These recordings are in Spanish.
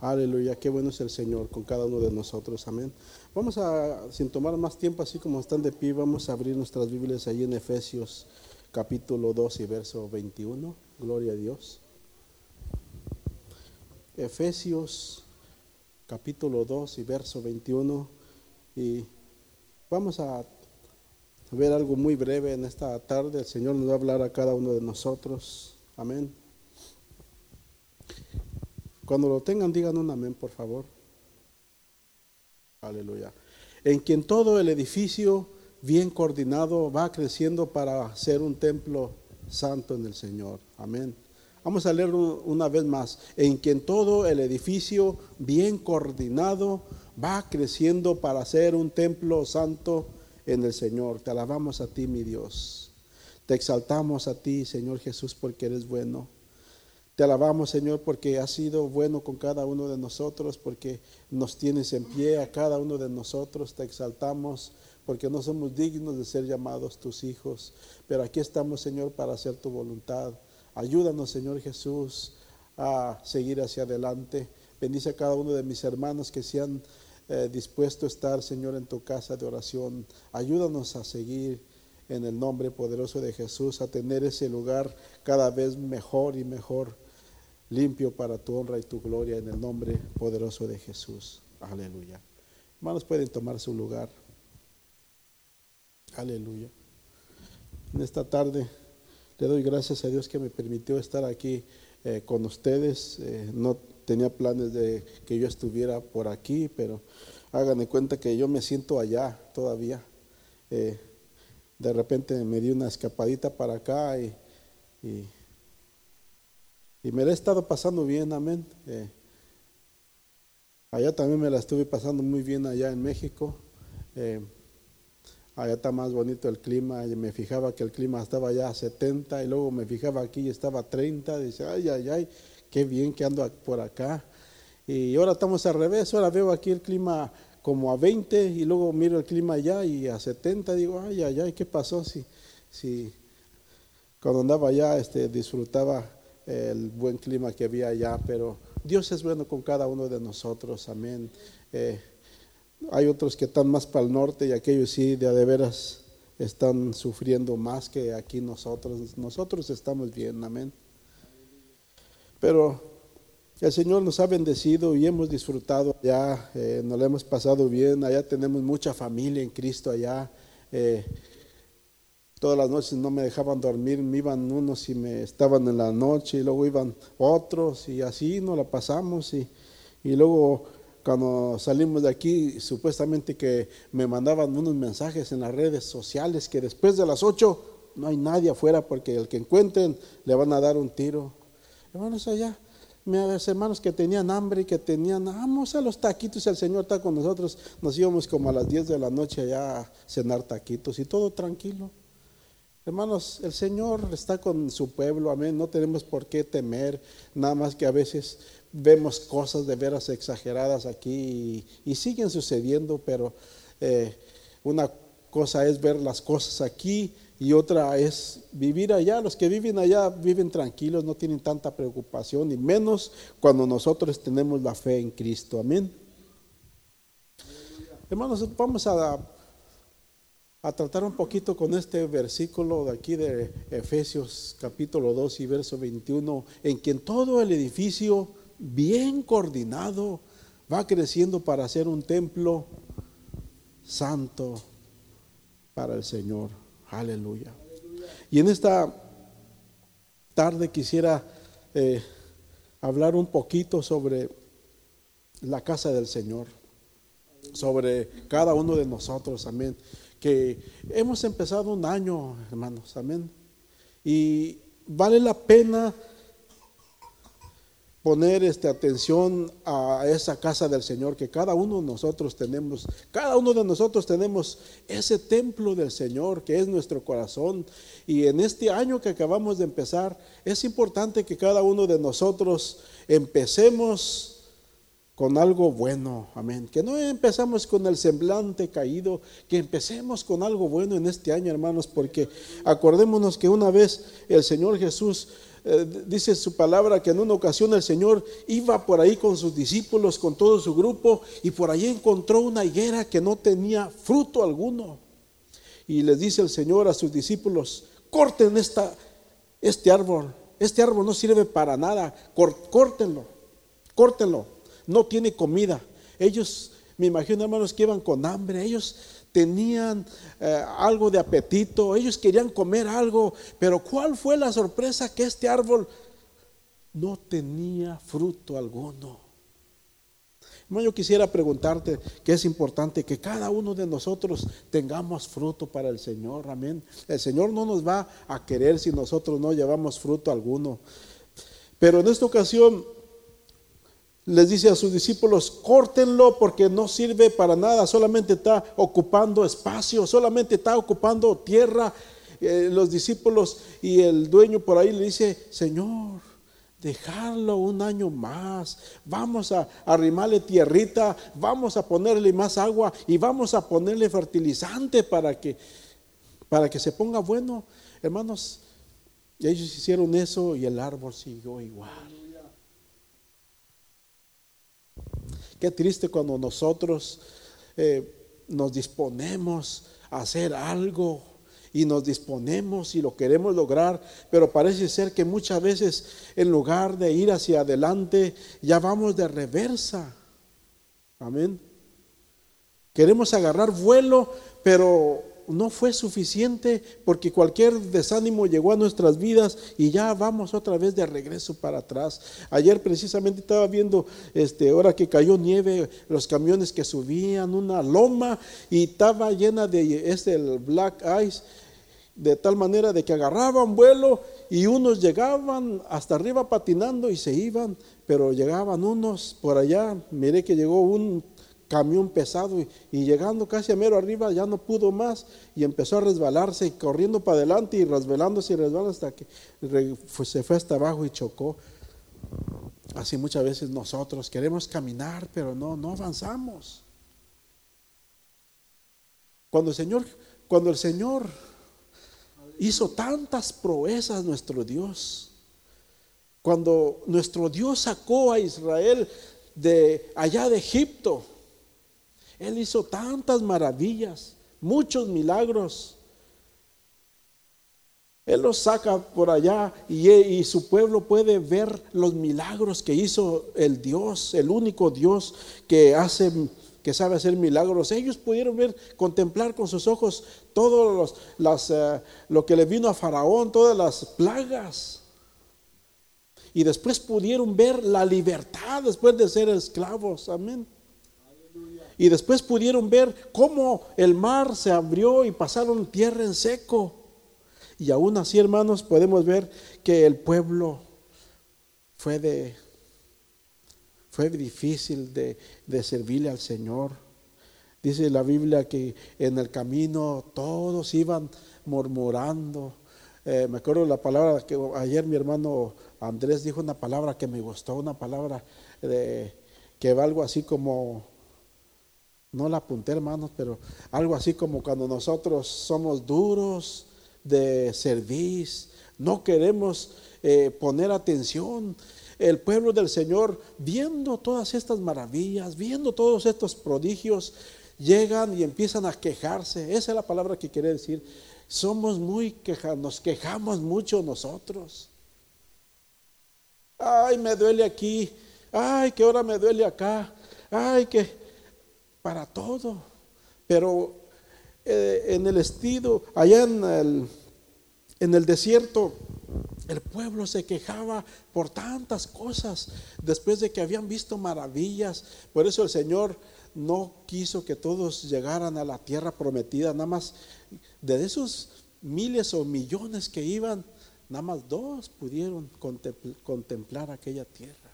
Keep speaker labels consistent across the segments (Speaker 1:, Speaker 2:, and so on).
Speaker 1: Aleluya, qué bueno es el Señor con cada uno de nosotros, amén. Vamos a, sin tomar más tiempo, así como están de pie, vamos a abrir nuestras Biblias ahí en Efesios capítulo 2 y verso 21. Gloria a Dios. Efesios capítulo 2 y verso 21. Y vamos a ver algo muy breve en esta tarde. El Señor nos va a hablar a cada uno de nosotros. Amén. Cuando lo tengan, digan un amén, por favor. Aleluya. En quien todo el edificio bien coordinado va creciendo para ser un templo santo en el Señor. Amén. Vamos a leer una vez más. En quien todo el edificio bien coordinado va creciendo para ser un templo santo en el Señor. Te alabamos a ti, mi Dios. Te exaltamos a ti, Señor Jesús, porque eres bueno. Te alabamos, Señor, porque has sido bueno con cada uno de nosotros, porque nos tienes en pie a cada uno de nosotros. Te exaltamos porque no somos dignos de ser llamados tus hijos. Pero aquí estamos, Señor, para hacer tu voluntad. Ayúdanos, Señor Jesús, a seguir hacia adelante. Bendice a cada uno de mis hermanos que se han eh, dispuesto a estar, Señor, en tu casa de oración. Ayúdanos a seguir en el nombre poderoso de Jesús, a tener ese lugar cada vez mejor y mejor limpio para tu honra y tu gloria en el nombre poderoso de Jesús. Aleluya. Hermanos, pueden tomar su lugar. Aleluya. En esta tarde le doy gracias a Dios que me permitió estar aquí eh, con ustedes. Eh, no tenía planes de que yo estuviera por aquí, pero hagan de cuenta que yo me siento allá todavía. Eh, de repente me di una escapadita para acá y me la he estado pasando bien, amén. Eh, allá también me la estuve pasando muy bien allá en México. Eh, allá está más bonito el clima. Y me fijaba que el clima estaba ya a 70 y luego me fijaba aquí y estaba a 30. Dice, ay, ay, ay, qué bien que ando por acá. Y ahora estamos al revés. Ahora veo aquí el clima como a 20 y luego miro el clima allá y a 70. Digo, ay, ay, ay, ¿qué pasó? Si, si cuando andaba allá este, disfrutaba el buen clima que había allá, pero Dios es bueno con cada uno de nosotros, amén. Eh, hay otros que están más para el norte y aquellos sí, de, de veras, están sufriendo más que aquí nosotros. Nosotros estamos bien, amén. Pero el Señor nos ha bendecido y hemos disfrutado allá, eh, nos lo hemos pasado bien, allá tenemos mucha familia en Cristo allá. Eh, Todas las noches no me dejaban dormir, me iban unos y me estaban en la noche y luego iban otros y así nos la pasamos y, y luego cuando salimos de aquí supuestamente que me mandaban unos mensajes en las redes sociales que después de las ocho no hay nadie afuera porque el que encuentren le van a dar un tiro. Hermanos allá, mis hermanos que tenían hambre y que tenían, vamos a los taquitos, el Señor está con nosotros, nos íbamos como a las 10 de la noche allá a cenar taquitos y todo tranquilo. Hermanos, el Señor está con su pueblo, amén. No tenemos por qué temer, nada más que a veces vemos cosas de veras exageradas aquí y, siguen sucediendo, pero eh, una cosa es ver las cosas aquí y otra es vivir allá. Los que viven allá viven tranquilos, no tienen tanta preocupación, y menos cuando nosotros tenemos la fe en Cristo, amén. Hermanos, vamos a a tratar un poquito con este versículo de aquí de Efesios capítulo 2 y verso 21, en que todo el edificio bien coordinado va creciendo para ser un templo santo para el Señor. Aleluya. Y en esta tarde quisiera eh, hablar un poquito sobre la casa del Señor, sobre cada uno de nosotros, amén hemos empezado un año, hermanos, amén. Y vale la pena poner esta atención a esa casa del Señor que cada uno de nosotros tenemos, cada uno de nosotros tenemos ese templo del Señor que es nuestro corazón y en este año que acabamos de empezar es importante que cada uno de nosotros empecemos con algo bueno, amén. Que no empezamos con el semblante caído, que empecemos con algo bueno en este año, hermanos, porque acordémonos que una vez el Señor Jesús eh, dice su palabra que en una ocasión el Señor iba por ahí con sus discípulos, con todo su grupo, y por ahí encontró una higuera que no tenía fruto alguno. Y les dice el Señor a sus discípulos, corten esta, este árbol, este árbol no sirve para nada, córtenlo, córtenlo, no tiene comida. Ellos, me imagino hermanos que iban con hambre, ellos tenían eh, algo de apetito, ellos querían comer algo, pero ¿cuál fue la sorpresa? Que este árbol no tenía fruto alguno. Yo quisiera preguntarte que es importante que cada uno de nosotros tengamos fruto para el Señor. Amén. El Señor no nos va a querer si nosotros no llevamos fruto alguno. Pero en esta ocasión les dice a sus discípulos, córtenlo porque no sirve para nada, solamente está ocupando espacio, solamente está ocupando tierra. Eh, los discípulos y el dueño por ahí le dice, Señor, dejarlo un año más, vamos a arrimarle tierrita, vamos a ponerle más agua y vamos a ponerle fertilizante para que, para que se ponga bueno. Hermanos, ellos hicieron eso y el árbol siguió igual. Triste cuando nosotros eh, nos disponemos a hacer algo y nos disponemos y lo queremos lograr, pero parece ser que muchas veces en lugar de ir hacia adelante, ya vamos de reversa. Amén. Queremos agarrar vuelo, pero no fue suficiente porque cualquier desánimo llegó a nuestras vidas y ya vamos otra vez de regreso para atrás. Ayer precisamente estaba viendo, este, ahora que cayó nieve, los camiones que subían una loma y estaba llena de este el black ice de tal manera de que agarraban vuelo y unos llegaban hasta arriba patinando y se iban, pero llegaban unos por allá, miré que llegó un camión pesado y, llegando casi a mero arriba ya no pudo más y empezó a resbalarse y corriendo para adelante y resbalándose y resbalando hasta que se fue hasta abajo y chocó. Así muchas veces nosotros queremos caminar, pero no, no avanzamos. Cuando el Señor, cuando el Señor hizo tantas proezas nuestro Dios, cuando nuestro Dios sacó a Israel de allá de Egipto, él hizo tantas maravillas, muchos milagros. Él los saca por allá y, su pueblo puede ver los milagros que hizo el Dios, el único Dios que hace, que sabe hacer milagros. Ellos pudieron ver, contemplar con sus ojos todo los, eh, lo que le vino a Faraón, todas las plagas. Y después pudieron ver la libertad después de ser esclavos. Amén. Y después pudieron ver cómo el mar se abrió y pasaron tierra en seco. Y aún así, hermanos, podemos ver que el pueblo fue de fue difícil de, servirle al Señor. Dice la Biblia que en el camino todos iban murmurando. Eh, me acuerdo la palabra que ayer mi hermano Andrés dijo una palabra que me gustó, una palabra de, que va algo así como no la apunté hermanos, pero algo así como cuando nosotros somos duros de servir, no queremos eh, poner atención. El pueblo del Señor, viendo todas estas maravillas, viendo todos estos prodigios, llegan y empiezan a quejarse. Esa es la palabra que quiere decir. Somos muy quejados, nos quejamos mucho nosotros. Ay, me duele aquí. Ay, que ahora me duele acá. Ay, que para todo. Pero eh, en el estilo, allá en el, en el desierto, el pueblo se quejaba por tantas cosas después de que habían visto maravillas. Por eso el Señor no quiso que todos llegaran a la tierra prometida, nada más de esos miles o millones que iban, nada más dos pudieron contemplar aquella tierra.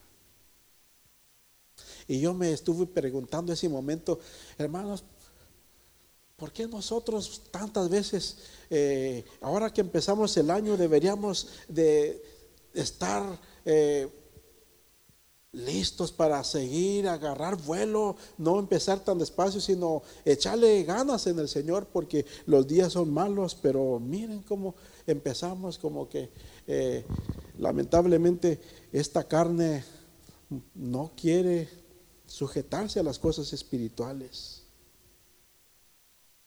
Speaker 1: Y yo me estuve preguntando ese momento, hermanos, ¿por qué nosotros tantas veces, eh, ahora que empezamos el año, deberíamos de estar eh, listos para seguir, agarrar vuelo, no empezar tan despacio, sino echarle ganas en el Señor, porque los días son malos, pero miren cómo empezamos, como que eh, lamentablemente esta carne no quiere sujetarse a las cosas espirituales.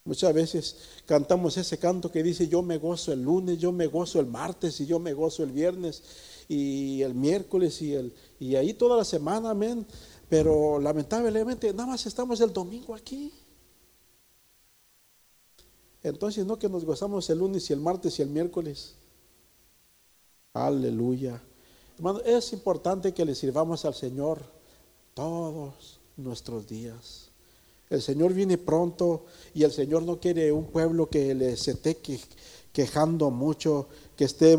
Speaker 1: Muchas veces cantamos ese canto que dice yo me gozo el lunes, yo me gozo el martes y yo me gozo el viernes y el miércoles y, el, y ahí toda la semana, amén. Pero lamentablemente nada más estamos el domingo aquí. Entonces no que nos gozamos el lunes y el martes y el miércoles. Aleluya. Hermano, es importante que le sirvamos al Señor todos nuestros días. El Señor viene pronto y el Señor no quiere un pueblo que le se esté quejando mucho, que esté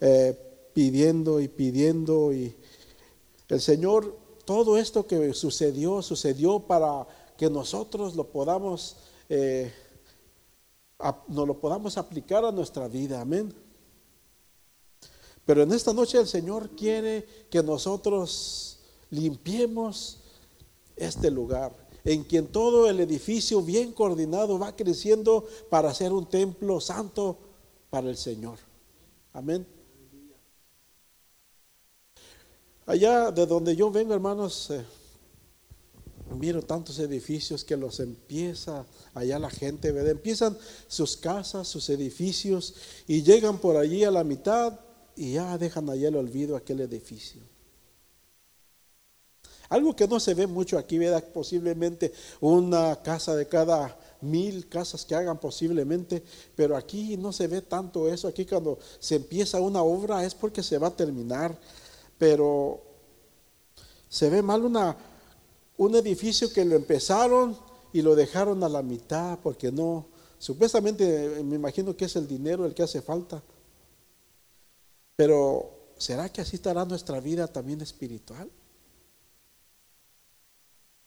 Speaker 1: eh, pidiendo y pidiendo. Y el Señor, todo esto que sucedió, sucedió para que nosotros lo podamos, eh, no lo podamos aplicar a nuestra vida. Amén. Pero en esta noche el Señor quiere que nosotros limpiemos este lugar, en quien todo el edificio bien coordinado va creciendo para ser un templo santo para el Señor. Amén. Allá de donde yo vengo, hermanos, eh, miro tantos edificios que los empieza allá la gente, ¿verdad? Empiezan sus casas, sus edificios y llegan por allí a la mitad y ya dejan allá el olvido aquel edificio. Algo que no se ve mucho aquí, ¿verdad? Posiblemente una casa de cada mil casas que hagan posiblemente, pero aquí no se ve tanto eso. Aquí cuando se empieza una obra es porque se va a terminar, pero se ve mal una, un edificio que lo empezaron y lo dejaron a la mitad porque no, supuestamente me imagino que es el dinero el que hace falta. Pero ¿será que así estará nuestra vida también espiritual?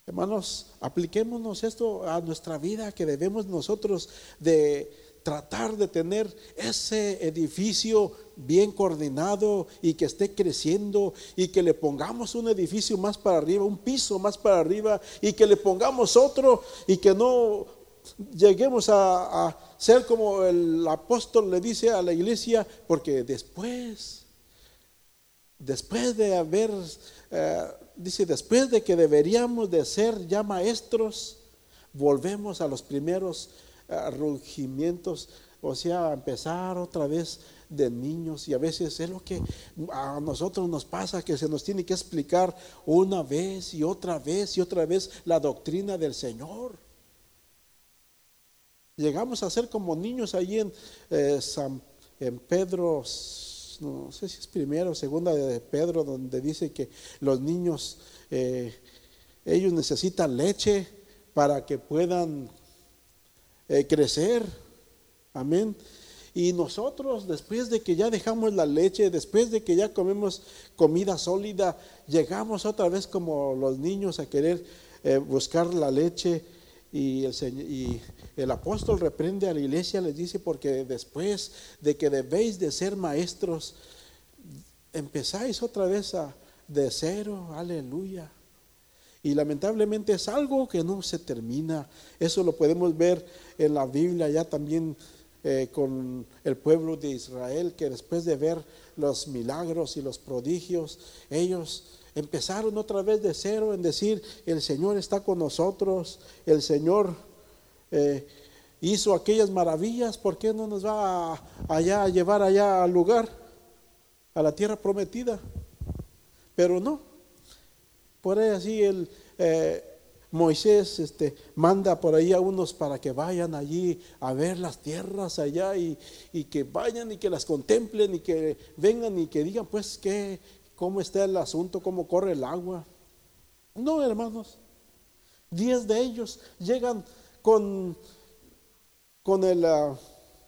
Speaker 1: Hermanos, apliquémonos esto a nuestra vida que debemos nosotros de tratar de tener ese edificio bien coordinado y que esté creciendo y que le pongamos un edificio más para arriba, un piso más para arriba y que le pongamos otro y que no lleguemos a, ser como el apóstol le dice a la iglesia, porque después, después de haber eh, dice, después de que deberíamos de ser ya maestros, volvemos a los primeros uh, rugimientos, o sea, a empezar otra vez de niños y a veces es lo que a nosotros nos pasa, que se nos tiene que explicar una vez y otra vez y otra vez la doctrina del Señor. Llegamos a ser como niños ahí en, eh, San, en Pedro no sé si es primera o segunda de Pedro, donde dice que los niños, eh, ellos necesitan leche para que puedan eh, crecer. Amén. Y nosotros, después de que ya dejamos la leche, después de que ya comemos comida sólida, llegamos otra vez como los niños a querer eh, buscar la leche y el, y el apóstol reprende a la iglesia, les dice, porque después de que debéis de ser maestros, empezáis otra vez a, de cero, aleluya. Y lamentablemente es algo que no se termina. Eso lo podemos ver en la Biblia ya también eh, con el pueblo de Israel, que después de ver los milagros y los prodigios, ellos empezaron otra vez de cero en decir, el Señor está con nosotros, el Señor eh, hizo aquellas maravillas, ¿por qué no nos va allá a llevar allá al lugar, a la tierra prometida? Pero no, por ahí así el... Eh, Moisés este, manda por ahí a unos para que vayan allí a ver las tierras allá y, y, que vayan y que las contemplen y que vengan y que digan pues qué, cómo está el asunto, cómo corre el agua. No, hermanos. Diez de ellos llegan con, con el, ah,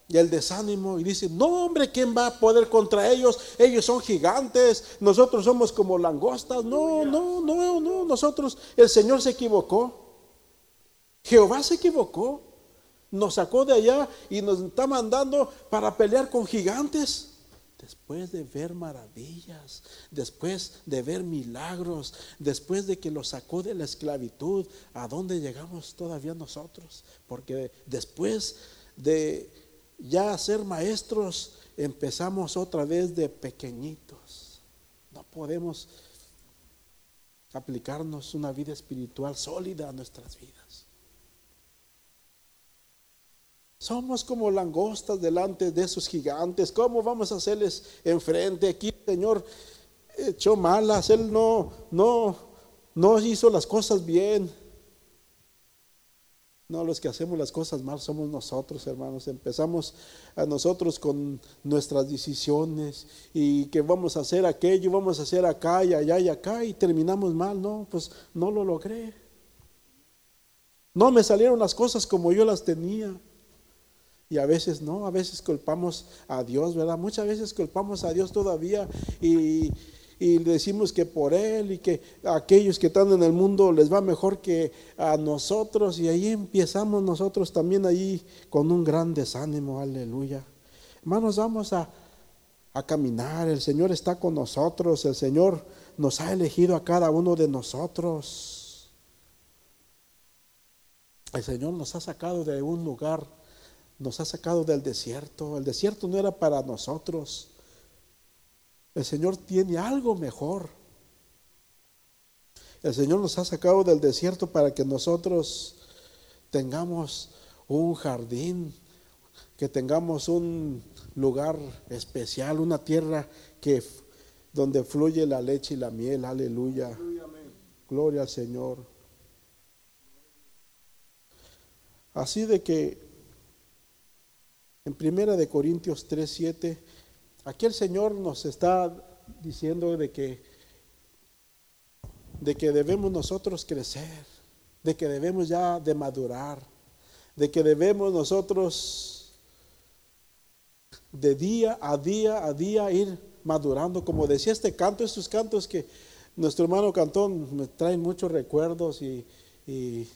Speaker 1: el desánimo y dicen, no hombre, ¿quién va a poder contra ellos? Ellos son gigantes, nosotros somos como langostas. No, no, no, no, nosotros, el Señor se equivocó. Jehová se equivocó. Nos sacó de allá y nos está mandando para pelear con gigantes después de ver maravillas, después de ver milagros, después de que lo sacó de la esclavitud, ¿a dónde llegamos todavía nosotros? Porque después de ya ser maestros, empezamos otra vez de pequeñitos. No podemos aplicarnos una vida espiritual sólida a nuestras vidas. Somos como langostas delante de esos gigantes. ¿Cómo vamos a hacerles enfrente? Aquí el Señor echó malas, Él no, no, no hizo las cosas bien. No, los que hacemos las cosas mal somos nosotros, hermanos. Empezamos a nosotros con nuestras decisiones y que vamos a hacer aquello, vamos a hacer acá y allá y acá y terminamos mal. No, pues no lo logré. No me salieron las cosas como yo las tenía. Y a veces no, a veces culpamos a Dios, ¿verdad? Muchas veces culpamos a Dios todavía y, y decimos que por Él y que aquellos que están en el mundo les va mejor que a nosotros y ahí empezamos nosotros también ahí con un gran desánimo, aleluya. Hermanos, vamos a, a caminar, el Señor está con nosotros, el Señor nos ha elegido a cada uno de nosotros. El Señor nos ha sacado de un lugar, nos ha sacado del desierto. El desierto no era para nosotros. El Señor tiene algo mejor. El Señor nos ha sacado del desierto para que nosotros tengamos un jardín, que tengamos un lugar especial, una tierra que donde fluye la leche y la miel. Aleluya. Gloria al Señor. Así de que en Primera de Corintios 3, 7 Aquí el Señor nos está diciendo de que, de que debemos nosotros crecer, de que debemos ya de madurar, de que debemos nosotros de día a día a día ir madurando. Como decía este canto, estos cantos que nuestro hermano Cantón me traen muchos recuerdos y,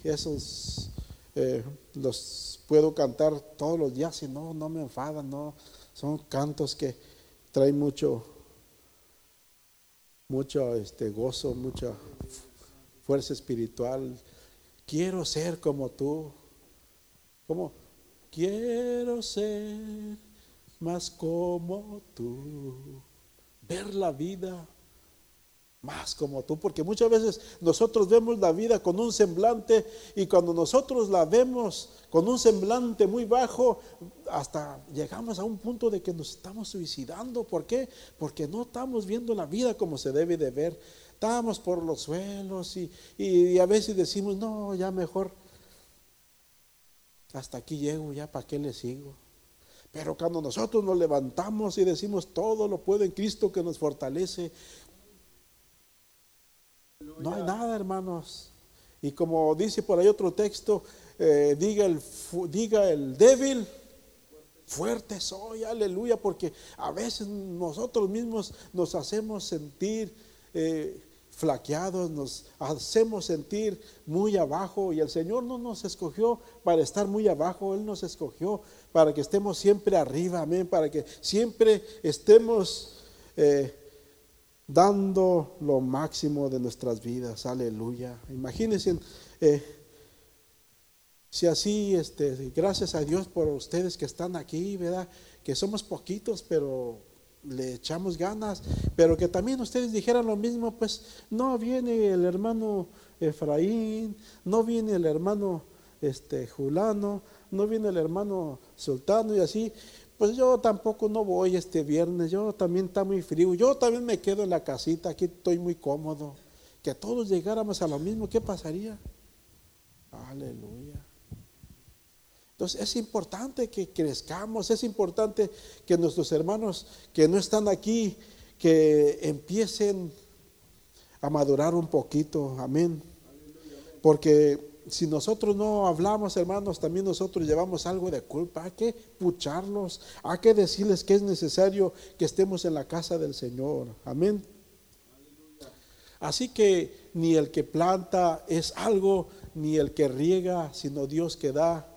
Speaker 1: esos eh, los puedo cantar todos los días y no, no me enfadan, no, son cantos que trae mucho, mucho este, gozo, mucha fuerza espiritual. Quiero ser como tú. Como quiero ser más como tú. Ver la vida más como tú, porque muchas veces nosotros vemos la vida con un semblante y cuando nosotros la vemos con un semblante muy bajo, hasta llegamos a un punto de que nos estamos suicidando. ¿Por qué? Porque no estamos viendo la vida como se debe de ver. Estamos por los suelos y, y a veces decimos, no, ya mejor, hasta aquí llego, ya para qué le sigo. Pero cuando nosotros nos levantamos y decimos, todo lo puedo en Cristo que nos fortalece, no hay nada, hermanos. Y como dice por ahí otro texto, eh, diga, el, diga el débil, fuerte soy, aleluya, porque a veces nosotros mismos nos hacemos sentir eh, flaqueados, nos hacemos sentir muy abajo y el Señor no nos escogió para estar muy abajo, Él nos escogió para que estemos siempre arriba, amén, para que siempre estemos... Eh, dando lo máximo de nuestras vidas. Aleluya. Imagínense eh, si así, este, gracias a Dios por ustedes que están aquí, ¿verdad? Que somos poquitos, pero le echamos ganas, pero que también ustedes dijeran lo mismo, pues no viene el hermano Efraín, no viene el hermano este Julano, no viene el hermano Sultano y así, pues yo tampoco no voy este viernes, yo también está muy frío, yo también me quedo en la casita, aquí estoy muy cómodo. Que todos llegáramos a lo mismo, ¿qué pasaría? Aleluya. Entonces es importante que crezcamos, es importante que nuestros hermanos que no están aquí, que empiecen a madurar un poquito, amén. Porque si nosotros no hablamos, hermanos, también nosotros llevamos algo de culpa. Hay que pucharlos, hay que decirles que es necesario que estemos en la casa del Señor. Amén. Así que ni el que planta es algo, ni el que riega, sino Dios que da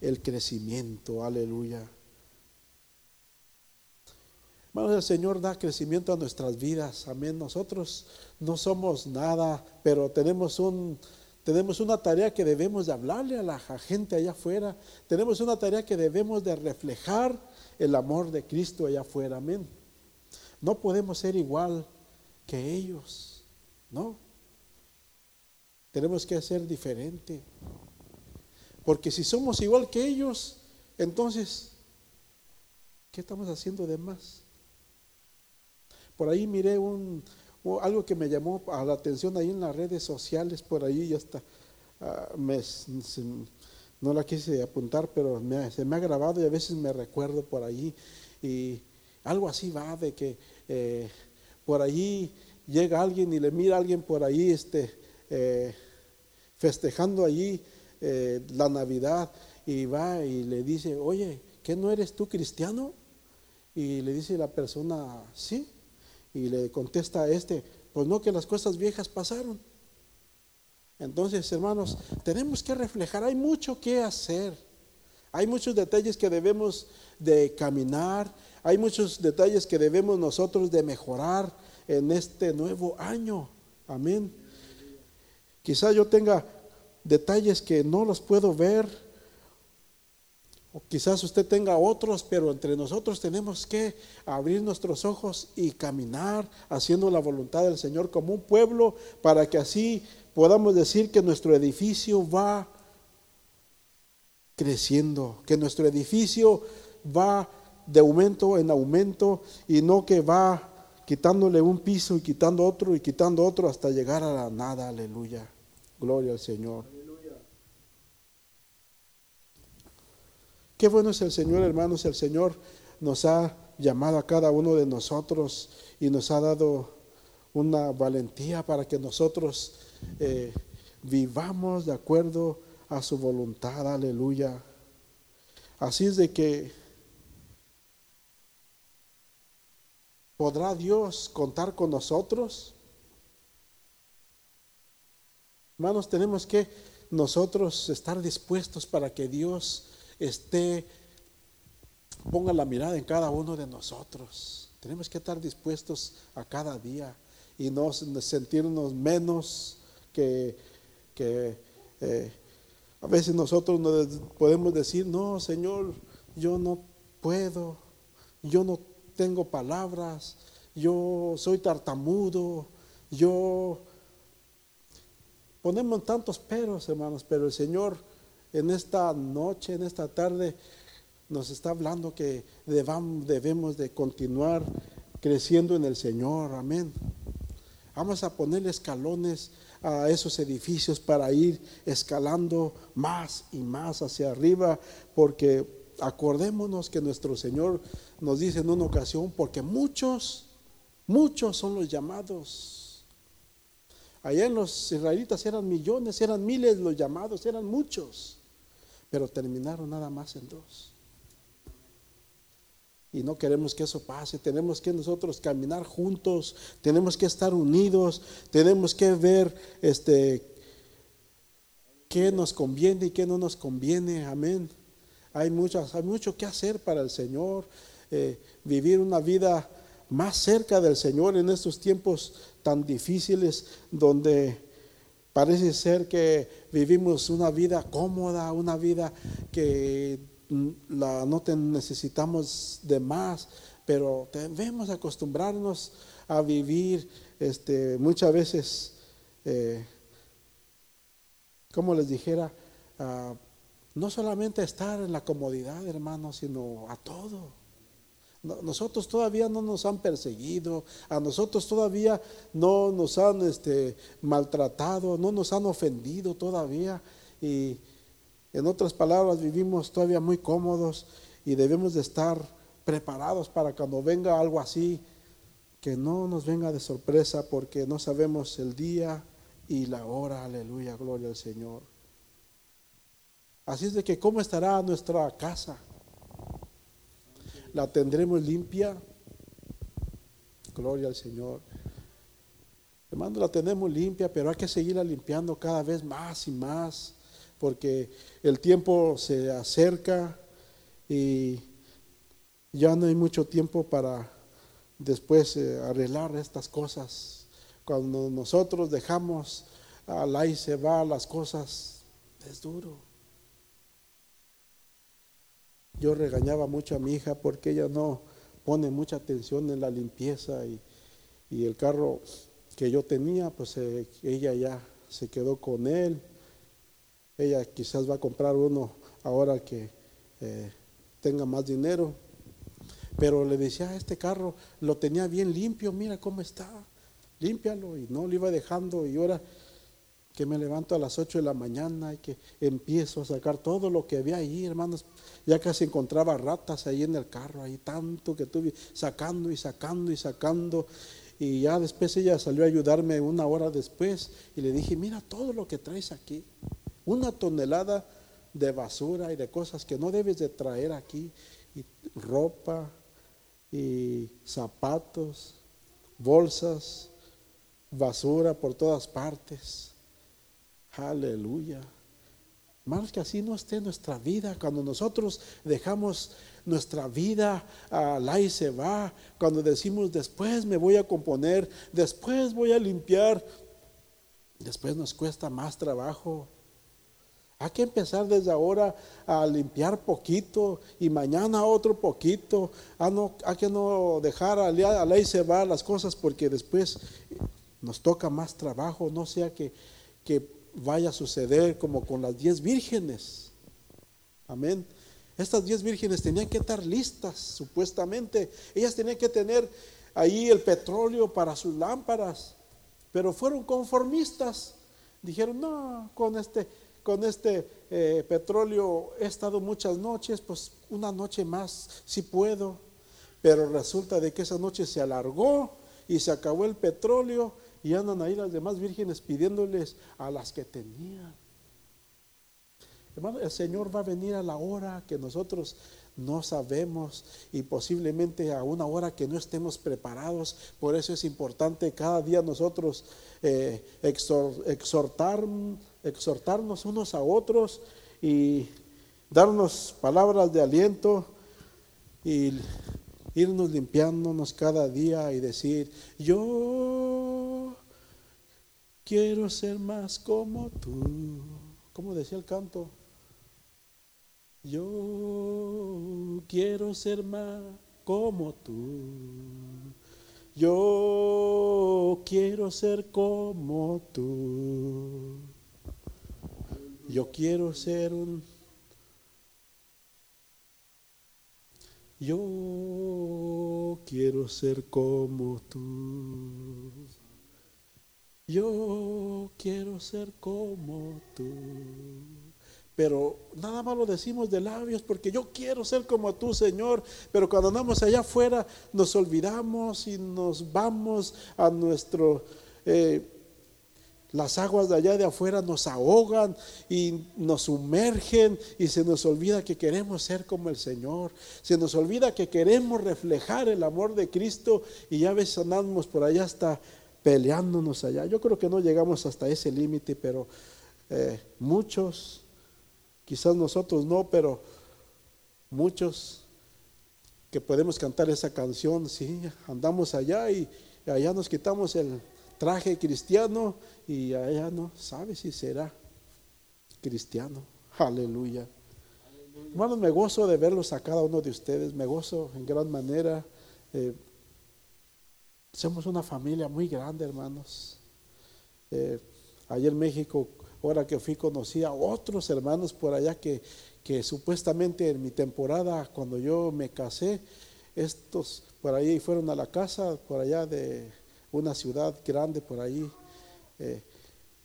Speaker 1: el crecimiento. Aleluya. Hermanos, el Señor da crecimiento a nuestras vidas. Amén. Nosotros no somos nada, pero tenemos un tenemos una tarea que debemos de hablarle a la gente allá afuera. Tenemos una tarea que debemos de reflejar el amor de Cristo allá afuera. Amén. No podemos ser igual que ellos. No. Tenemos que hacer diferente. Porque si somos igual que ellos, entonces, ¿qué estamos haciendo de más? Por ahí miré un, algo que me llamó a la atención ahí en las redes sociales, por ahí ya está. Ah, no la quise apuntar, pero se me ha grabado y a veces me recuerdo por ahí. Y algo así va de que eh, por allí llega alguien y le mira a alguien por ahí este, eh, festejando allí eh, la Navidad y va y le dice, oye, ¿qué no eres tú cristiano? Y le dice la persona, sí. Y le contesta a este, pues no, que las cosas viejas pasaron. Entonces, hermanos, tenemos que reflejar, hay mucho que hacer. Hay muchos detalles que debemos de caminar, hay muchos detalles que debemos nosotros de mejorar en este nuevo año. Amén. Quizá yo tenga detalles que no los puedo ver, o quizás usted tenga otros, pero entre nosotros tenemos que abrir nuestros ojos y caminar haciendo la voluntad del Señor como un pueblo para que así podamos decir que nuestro edificio va creciendo, que nuestro edificio va de aumento en aumento y no que va quitándole un piso y quitando otro y quitando otro hasta llegar a la nada. Aleluya. Gloria al Señor. Qué bueno es el Señor, hermanos. El Señor nos ha llamado a cada uno de nosotros y nos ha dado una valentía para que nosotros eh, vivamos de acuerdo a su voluntad. Aleluya. Así es de que ¿Podrá Dios contar con nosotros? Hermanos, tenemos que nosotros estar dispuestos para que Dios esté, ponga la mirada en cada uno de nosotros. Tenemos que estar dispuestos a cada día y no sentirnos menos que, eh, a veces nosotros podemos decir, no, Señor, yo no puedo, yo no tengo palabras, yo soy tartamudo, yo... Ponemos tantos peros, hermanos, pero el Señor en esta noche, en esta tarde, nos está hablando que debemos de continuar creciendo en el Señor. Amén. Vamos a ponerle escalones a esos edificios para ir escalando más y más hacia arriba, porque acordémonos que nuestro Señor nos dice en una ocasión, porque muchos, muchos son los llamados. Allá en los israelitas eran millones, eran miles los llamados, eran muchos, pero terminaron nada más en dos. Y no queremos que eso pase, tenemos que nosotros caminar juntos, tenemos que estar unidos, tenemos que ver este qué nos conviene y qué no nos conviene, amén. Hay, muchas, hay mucho que hacer para el Señor, eh, vivir una vida más cerca del Señor en estos tiempos tan difíciles donde parece ser que vivimos una vida cómoda, una vida que la, no necesitamos de más, pero debemos acostumbrarnos a vivir este, muchas veces, eh, como les dijera, no solamente estar en la comodidad, hermanos, sino a todo. Nosotros todavía no nos han perseguido, a nosotros todavía no nos han este, maltratado, no nos han ofendido todavía. Y en otras palabras, vivimos todavía muy cómodos y debemos de estar preparados para cuando venga algo así, que no nos venga de sorpresa porque no sabemos el día y la hora. Aleluya, gloria al Señor. Así es de que, ¿cómo estará nuestra casa? ¿La tendremos limpia? Gloria al Señor. Hermano, la tenemos limpia, pero hay que seguirla limpiando cada vez más y más, porque el tiempo se acerca y ya no hay mucho tiempo para después eh, arreglar estas cosas. Cuando nosotros dejamos al aire se va las cosas, es duro. Yo regañaba mucho a mi hija porque ella no pone mucha atención en la limpieza y, y el carro que yo tenía, pues eh, ella ya se quedó con él. Ella quizás va a comprar uno ahora que eh, tenga más dinero. Pero le decía, ah, este carro lo tenía bien limpio, mira cómo está, límpialo. Y no lo iba dejando. Y ahora que me levanto a las 8 de la mañana y que empiezo a sacar todo lo que había ahí, hermanos, ya casi encontraba ratas ahí en el carro, ahí tanto que tuve sacando y sacando y sacando. Y ya después ella salió a ayudarme una hora después y le dije, mira todo lo que traes aquí, una tonelada de basura y de cosas que no debes de traer aquí, y ropa y zapatos, bolsas, basura por todas partes. Aleluya. Más que así no esté nuestra vida. Cuando nosotros dejamos nuestra vida al y se va, cuando decimos después me voy a componer, después voy a limpiar, después nos cuesta más trabajo. Hay que empezar desde ahora a limpiar poquito y mañana otro poquito. Hay que no dejar al y se va las cosas porque después nos toca más trabajo, no sea que vaya a suceder como con las diez vírgenes. Amén. Estas diez vírgenes tenían que estar listas, supuestamente. Ellas tenían que tener ahí el petróleo para sus lámparas, pero fueron conformistas. Dijeron, no, con este, con este eh, petróleo he estado muchas noches, pues una noche más, si puedo. Pero resulta de que esa noche se alargó y se acabó el petróleo y andan ahí las demás vírgenes pidiéndoles a las que tenían. Hermano, el Señor va a venir a la hora que nosotros no sabemos y posiblemente a una hora que no estemos preparados. Por eso es importante cada día nosotros eh, exhortar, exhortarnos unos a otros y darnos palabras de aliento y irnos limpiándonos cada día y decir, yo quiero ser más como tú. Como decía el canto, yo quiero ser más como tú. Yo quiero ser como tú. Yo quiero ser un Yo quiero ser como tú. Yo quiero ser como tú. Pero nada más lo decimos de labios porque yo quiero ser como tú, Señor. Pero cuando andamos allá afuera nos olvidamos y nos vamos a nuestro eh, las aguas de allá de afuera nos ahogan y nos sumergen y se nos olvida que queremos ser como el Señor. Se nos olvida que queremos reflejar el amor de Cristo y ya ves andamos por allá hasta peleándonos allá. Yo creo que no llegamos hasta ese límite, pero eh, muchos, quizás nosotros no, pero muchos que podemos cantar esa canción, sí, andamos allá y allá nos quitamos el traje cristiano y allá no sabe si será cristiano. Aleluya. Hermanos, me gozo de verlos a cada uno de ustedes, me gozo en gran manera. Eh, somos una familia muy grande, hermanos. Eh, allá en México, ahora que fui, conocí a otros hermanos por allá que, que supuestamente en mi temporada, cuando yo me casé, estos por ahí fueron a la casa, por allá de una ciudad grande por ahí, eh,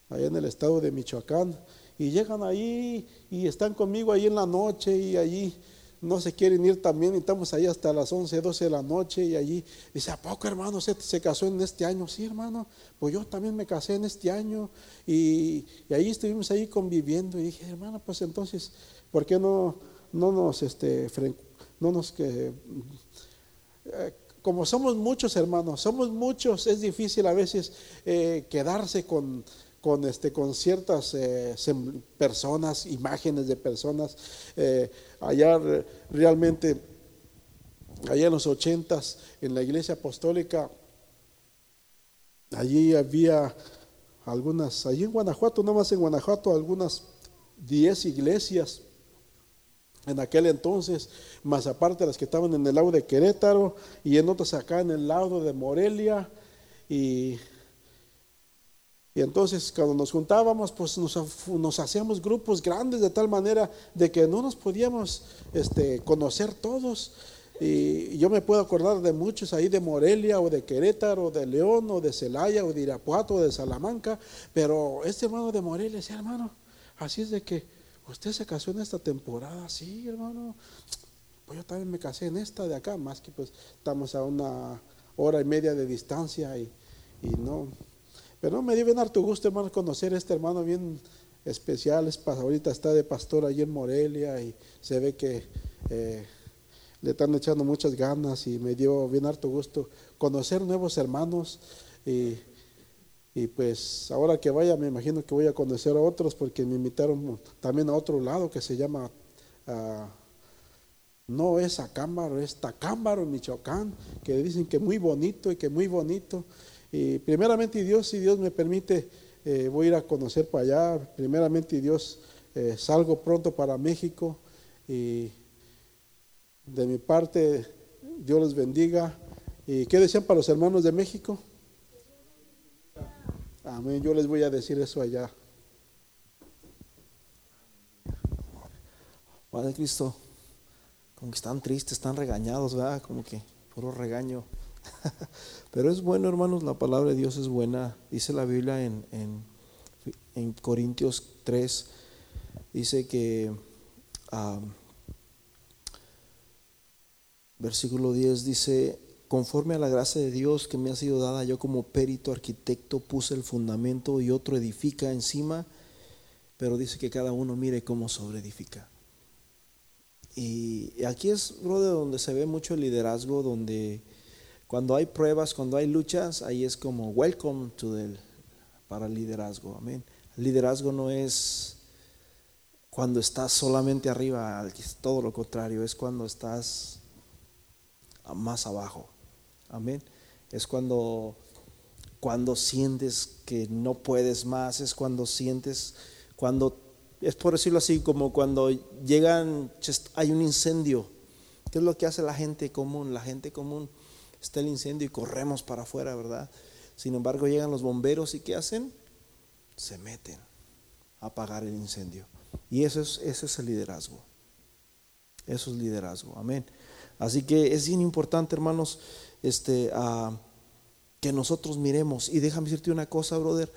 Speaker 1: allá en el estado de Michoacán, y llegan ahí y están conmigo ahí en la noche y allí no se quieren ir también y estamos ahí hasta las 11, 12 de la noche y allí dice, ¿a poco hermano se, se casó en este año? Sí hermano, pues yo también me casé en este año y, ahí estuvimos ahí conviviendo y dije, hermano, pues entonces, ¿por qué no, no nos, este, no nos que... Eh, como somos muchos hermanos, somos muchos, es difícil a veces eh, quedarse con, con, este, con ciertas eh, personas, imágenes de personas. Eh, allá realmente, allá en los ochentas, en la iglesia apostólica, allí había algunas, allí en Guanajuato, no más en Guanajuato, algunas diez iglesias en aquel entonces, más aparte las que estaban en el lado de Querétaro y en otras acá en el lado de Morelia. Y, y entonces cuando nos juntábamos, pues nos, hacíamos grupos grandes de tal manera de que no nos podíamos este, conocer todos. Y yo me puedo acordar de muchos ahí de Morelia o de Querétaro, o de León o de Celaya o de Irapuato o de Salamanca, pero este hermano de Morelia decía, hermano, así es de que usted se casó en esta temporada, sí, hermano, pues yo también me casé en esta de acá, más que pues estamos a una hora y media de distancia y, no, pero me dio bien harto gusto, hermano, conocer a este hermano bien especial, es, ahorita está de pastor allí en Morelia y se ve que... Eh, le están echando muchas ganas y me dio bien harto gusto conocer nuevos hermanos y, pues ahora que vaya me imagino que voy a conocer a otros porque me invitaron también a otro lado que se llama, uh, no es Acámbaro, es Tacámbaro Michoacán, que dicen que muy bonito y que muy bonito. Y primeramente Dios, si Dios me permite, eh, voy a ir a conocer para allá. Primeramente Dios, eh, salgo pronto para México y de mi parte, Dios les bendiga. ¿Y qué decían para los hermanos de México? Amén, yo les voy a decir eso allá.
Speaker 2: Padre Cristo, como que están tristes, están regañados, ¿verdad? Como que puro regaño. Pero es bueno, hermanos, la palabra de Dios es buena. Dice la Biblia en, en, Corintios 3, dice que ah, Versículo 10 dice, conforme a la gracia de Dios que me ha sido dada, yo como perito arquitecto puse el fundamento y otro edifica encima, pero dice que cada uno mire cómo sobreedifica. Y aquí es, de donde se ve mucho el liderazgo, donde cuando hay pruebas, cuando hay luchas, ahí es como welcome to the, para el liderazgo. Amén. El liderazgo no es cuando estás solamente arriba, todo lo contrario, es cuando estás más abajo. Amén. Es cuando, cuando sientes que no puedes más, es cuando sientes, cuando, es por decirlo así, como cuando llegan, hay un incendio. ¿Qué es lo que hace la gente común? La gente común está el incendio y corremos para afuera, ¿verdad? Sin embargo, llegan los bomberos y ¿qué hacen? Se meten a apagar el incendio. Y eso es, eso es el liderazgo. Eso es liderazgo. Amén. Así que es bien importante, hermanos, este, que nosotros miremos. Y déjame decirte una cosa, brother.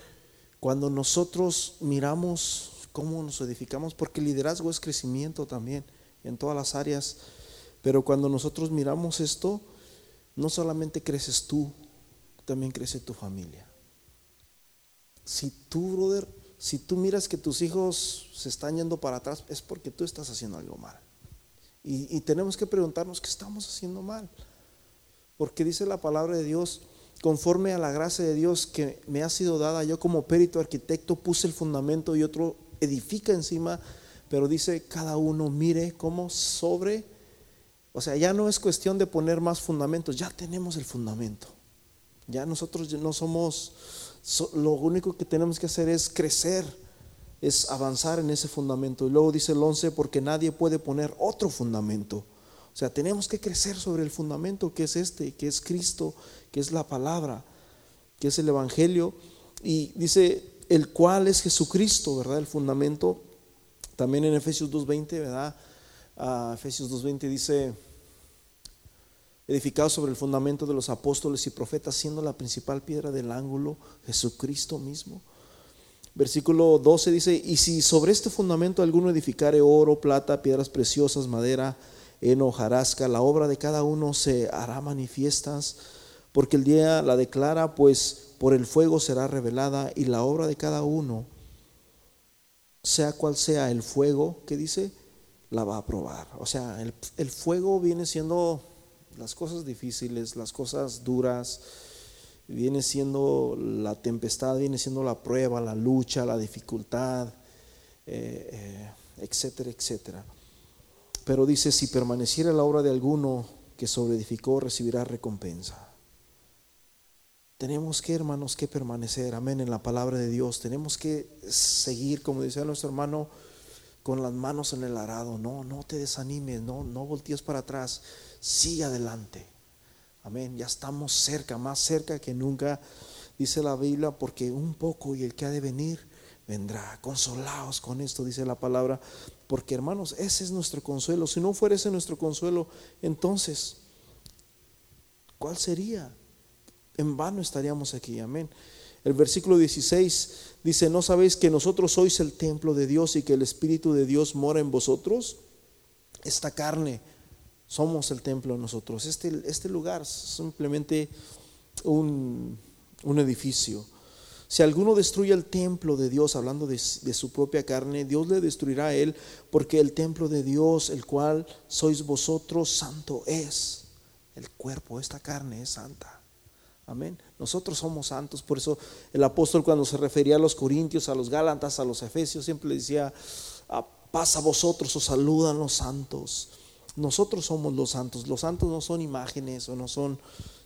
Speaker 2: Cuando nosotros miramos cómo nos edificamos, porque liderazgo es crecimiento también en todas las áreas, pero cuando nosotros miramos esto, no solamente creces tú, también crece tu familia. Si tú, brother, si tú miras que tus hijos se están yendo para atrás, es porque tú estás haciendo algo mal. Y, tenemos que preguntarnos qué estamos haciendo mal. Porque dice la palabra de Dios, conforme a la gracia de Dios que me ha sido dada, yo como perito arquitecto puse el fundamento y otro edifica encima, pero dice cada uno mire cómo sobre, o sea, ya no es cuestión de poner más fundamentos, ya tenemos el fundamento. Ya nosotros no somos, lo único que tenemos que hacer es crecer es avanzar en ese fundamento. Y luego dice el 11, porque nadie puede poner otro fundamento. O sea, tenemos que crecer sobre el fundamento que es este, que es Cristo, que es la palabra, que es el Evangelio. Y dice, el cual es Jesucristo, ¿verdad? El fundamento. También en Efesios 2.20, ¿verdad? Uh, Efesios 2.20 dice, edificado sobre el fundamento de los apóstoles y profetas, siendo la principal piedra del ángulo Jesucristo mismo. Versículo 12 dice, y si sobre este fundamento alguno edificare oro, plata, piedras preciosas, madera, heno, hojarasca, la obra de cada uno se hará manifiestas, porque el día la declara, pues por el fuego será revelada, y la obra de cada uno, sea cual sea el fuego, que dice, la va a probar. O sea, el, fuego viene siendo las cosas difíciles, las cosas duras, viene siendo la tempestad, viene siendo la prueba, la lucha, la dificultad, eh, eh, etcétera, etcétera. Pero dice, si permaneciera la obra de alguno que sobreedificó, recibirá recompensa. Tenemos que, hermanos, que permanecer, amén, en la palabra de Dios. Tenemos que seguir, como decía nuestro hermano, con las manos en el arado. No, no te desanimes, no, no voltees para atrás. Sigue adelante. Amén. Ya estamos cerca, más cerca que nunca, dice la Biblia, porque un poco y el que ha de venir vendrá. Consolaos con esto, dice la palabra. Porque hermanos, ese es nuestro consuelo. Si no fuera ese nuestro consuelo, entonces, ¿cuál sería? En vano estaríamos aquí. Amén. El versículo 16 dice, ¿no sabéis que nosotros sois el templo de Dios y que el Espíritu de Dios mora en vosotros? Esta carne, somos el templo nosotros. Este, este lugar es simplemente un, un, edificio. Si alguno destruye el templo de Dios, hablando de, de su propia carne, Dios le destruirá a él, porque el templo de Dios, el cual sois vosotros, santo es. El cuerpo, esta carne es santa. Amén. Nosotros somos santos. Por eso el apóstol cuando se refería a los corintios, a los gálatas, a los efesios, siempre decía, ah, pasa a vosotros, os saludan los santos. Nosotros somos los santos. Los santos no son imágenes o no son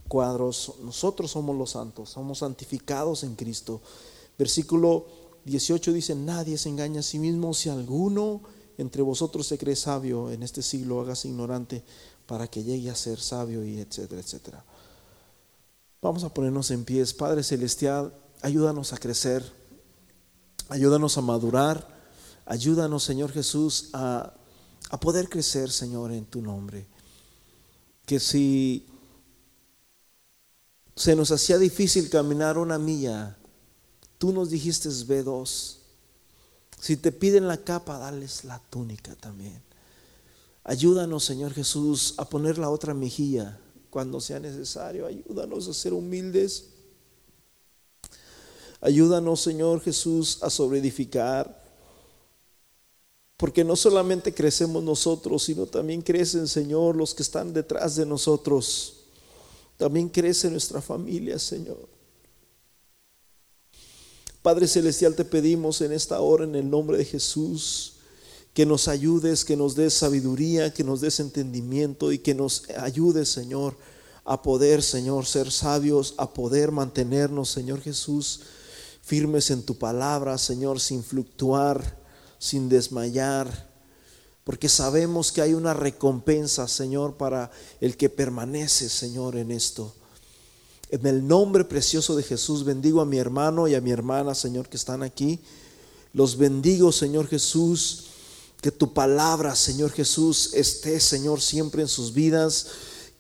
Speaker 2: cuadros. Nosotros somos los santos. Somos santificados en Cristo. Versículo 18 dice, nadie se engaña a sí mismo. Si alguno entre vosotros se cree sabio en este siglo, hágase ignorante para que llegue a ser sabio y etcétera, etcétera. Vamos a ponernos en pies. Padre Celestial, ayúdanos a crecer, ayúdanos a madurar, ayúdanos, Señor Jesús, a, a poder crecer, Señor, en tu nombre. Que si se nos hacía difícil caminar una milla, tú nos dijiste ve dos. Si te piden la capa, dales la túnica también. Ayúdanos, Señor Jesús, a poner la otra mejilla cuando sea necesario. Ayúdanos a ser humildes. Ayúdanos, Señor Jesús, a sobreedificar. Porque no solamente crecemos nosotros, sino también crecen, Señor, los que están detrás de nosotros. También crece nuestra familia, Señor. Padre Celestial, te pedimos en esta hora, en el nombre de Jesús, que nos ayudes, que nos des sabiduría, que nos des entendimiento y que nos ayudes, Señor, a poder, Señor, ser sabios, a poder mantenernos, Señor Jesús, firmes en tu palabra, Señor, sin fluctuar, sin desmayar, porque sabemos que hay una recompensa, Señor, para el que permanece, Señor, en esto. En el nombre precioso de Jesús bendigo a mi hermano y a mi hermana, Señor, que están aquí. Los bendigo, Señor Jesús que tu palabra, Señor Jesús, esté, Señor, siempre en sus vidas.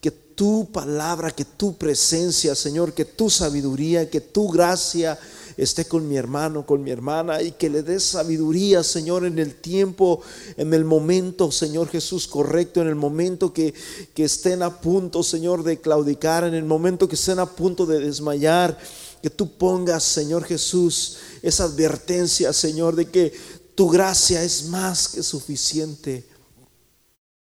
Speaker 2: Que tu palabra, que tu presencia, Señor, que tu sabiduría, que tu gracia esté con mi hermano, con mi hermana y que le des sabiduría, Señor, en el tiempo, en el momento, Señor Jesús, correcto, en el momento que, que estén a punto, Señor, de claudicar, en el momento que estén a punto de desmayar. Que tú pongas, Señor Jesús, esa advertencia, Señor, de que tu gracia es más que suficiente